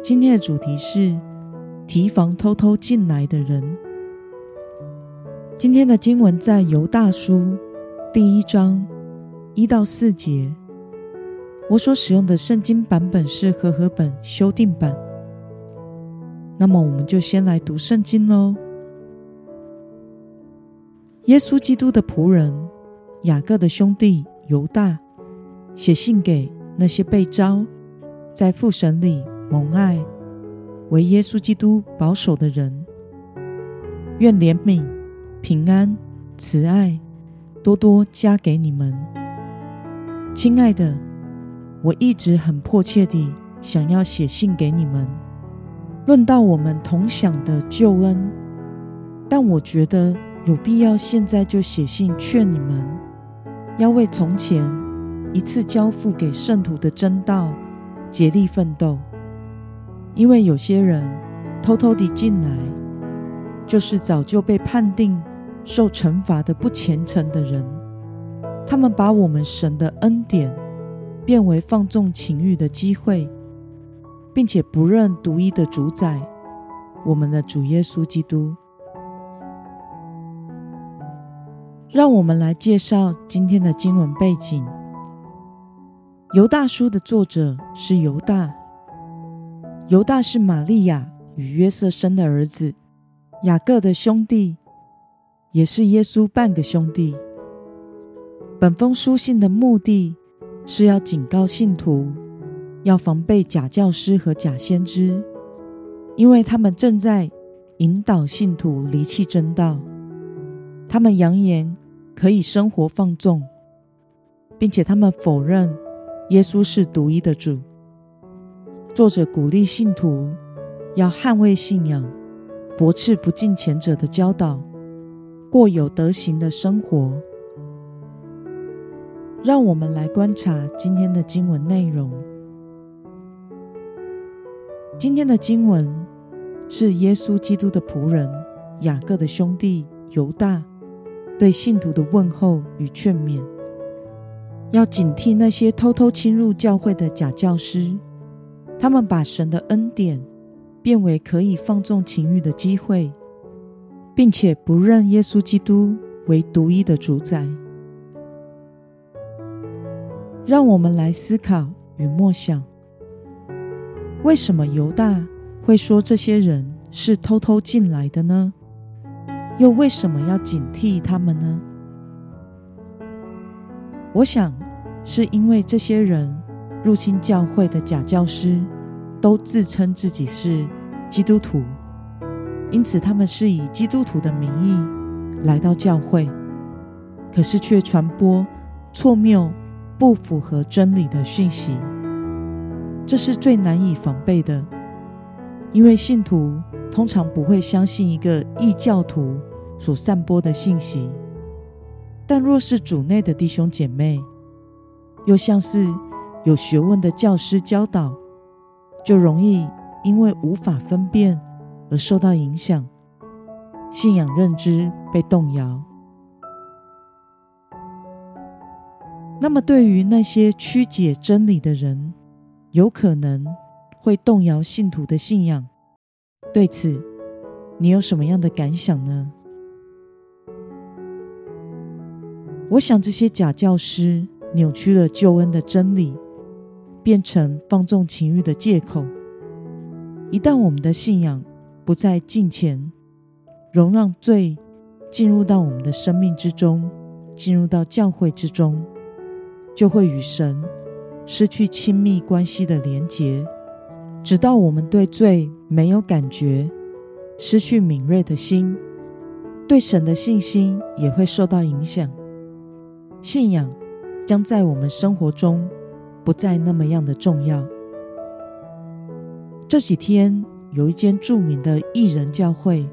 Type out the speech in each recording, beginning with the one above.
今天的主题是提防偷偷进来的人。今天的经文在犹大书第一章一到四节。我所使用的圣经版本是和合本修订版。那么，我们就先来读圣经喽。耶稣基督的仆人雅各的兄弟犹大写信给那些被召在父神里。蒙爱为耶稣基督保守的人，愿怜悯、平安、慈爱多多加给你们，亲爱的，我一直很迫切地想要写信给你们，论到我们同享的救恩，但我觉得有必要现在就写信劝你们，要为从前一次交付给圣徒的真道竭力奋斗。因为有些人偷偷地进来，就是早就被判定受惩罚的不虔诚的人。他们把我们神的恩典变为放纵情欲的机会，并且不认独一的主宰，我们的主耶稣基督。让我们来介绍今天的经文背景。犹大书的作者是犹大。犹大是玛利亚与约瑟生的儿子，雅各的兄弟，也是耶稣半个兄弟。本封书信的目的是要警告信徒，要防备假教师和假先知，因为他们正在引导信徒离弃真道。他们扬言可以生活放纵，并且他们否认耶稣是独一的主。作者鼓励信徒要捍卫信仰，驳斥不敬前者的教导，过有德行的生活。让我们来观察今天的经文内容。今天的经文是耶稣基督的仆人雅各的兄弟犹大对信徒的问候与劝勉，要警惕那些偷偷侵入教会的假教师。他们把神的恩典变为可以放纵情欲的机会，并且不认耶稣基督为独一的主宰。让我们来思考与默想：为什么犹大会说这些人是偷偷进来的呢？又为什么要警惕他们呢？我想，是因为这些人。入侵教会的假教师都自称自己是基督徒，因此他们是以基督徒的名义来到教会，可是却传播错谬、不符合真理的讯息。这是最难以防备的，因为信徒通常不会相信一个异教徒所散播的信息，但若是主内的弟兄姐妹，又像是。有学问的教师教导，就容易因为无法分辨而受到影响，信仰认知被动摇。那么，对于那些曲解真理的人，有可能会动摇信徒的信仰。对此，你有什么样的感想呢？我想，这些假教师扭曲了救恩的真理。变成放纵情欲的借口。一旦我们的信仰不再敬虔，容让罪进入到我们的生命之中，进入到教会之中，就会与神失去亲密关系的连结，直到我们对罪没有感觉，失去敏锐的心，对神的信心也会受到影响。信仰将在我们生活中。不再那么样的重要。这几天有一间著名的艺人教会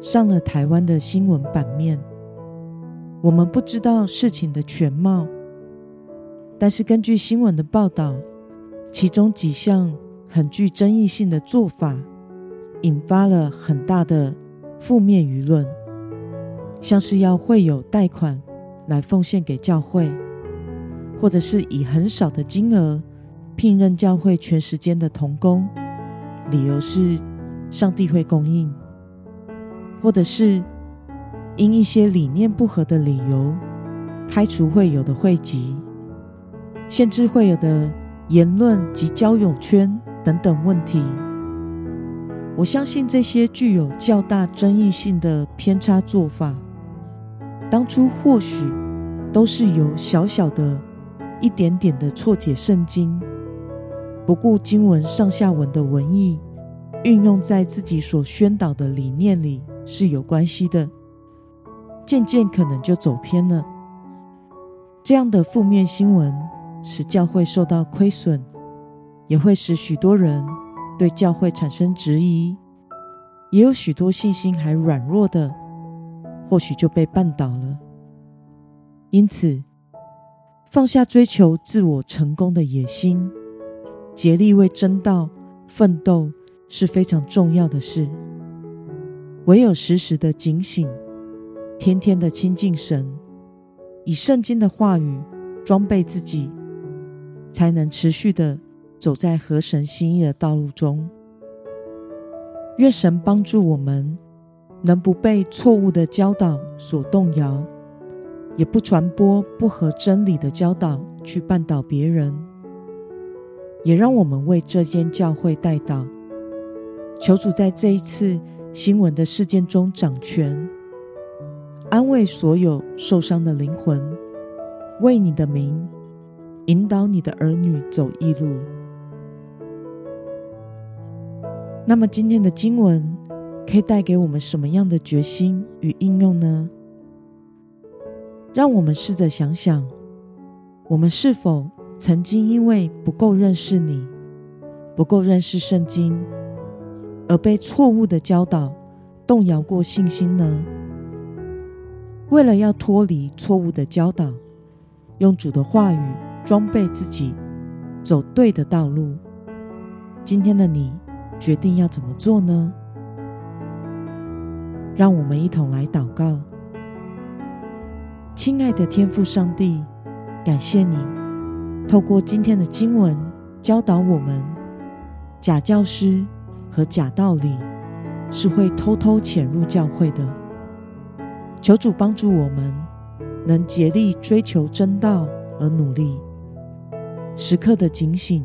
上了台湾的新闻版面。我们不知道事情的全貌，但是根据新闻的报道，其中几项很具争议性的做法，引发了很大的负面舆论，像是要会有贷款来奉献给教会，或者是以很少的金额聘任教会全时间的童工，理由是上帝会供应，或者是。因一些理念不合的理由，开除会友的会籍，限制会友的言论及交友圈等等问题。我相信这些具有较大争议性的偏差做法，当初或许都是由小小的一点点的错解圣经，不顾经文上下文的文意，运用在自己所宣导的理念里是有关系的。渐渐可能就走偏了。这样的负面新闻使教会受到亏损，也会使许多人对教会产生质疑，也有许多信心还软弱的，或许就被绊倒了。因此，放下追求自我成功的野心，竭力为真道奋斗是非常重要的事。唯有时时的警醒。天天的亲近神，以圣经的话语装备自己，才能持续的走在合神心意的道路中。愿神帮助我们，能不被错误的教导所动摇，也不传播不合真理的教导去绊倒别人。也让我们为这间教会代祷，求主在这一次新闻的事件中掌权。安慰所有受伤的灵魂，为你的名引导你的儿女走义路。那么，今天的经文可以带给我们什么样的决心与应用呢？让我们试着想想，我们是否曾经因为不够认识你、不够认识圣经，而被错误的教导动摇过信心呢？为了要脱离错误的教导，用主的话语装备自己，走对的道路。今天的你决定要怎么做呢？让我们一同来祷告。亲爱的天父上帝，感谢你透过今天的经文教导我们，假教师和假道理是会偷偷潜入教会的。求主帮助我们，能竭力追求真道而努力，时刻的警醒。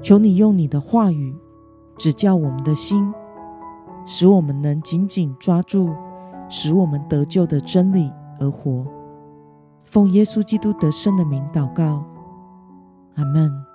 求你用你的话语指教我们的心，使我们能紧紧抓住使我们得救的真理而活。奉耶稣基督得胜的名祷告，阿门。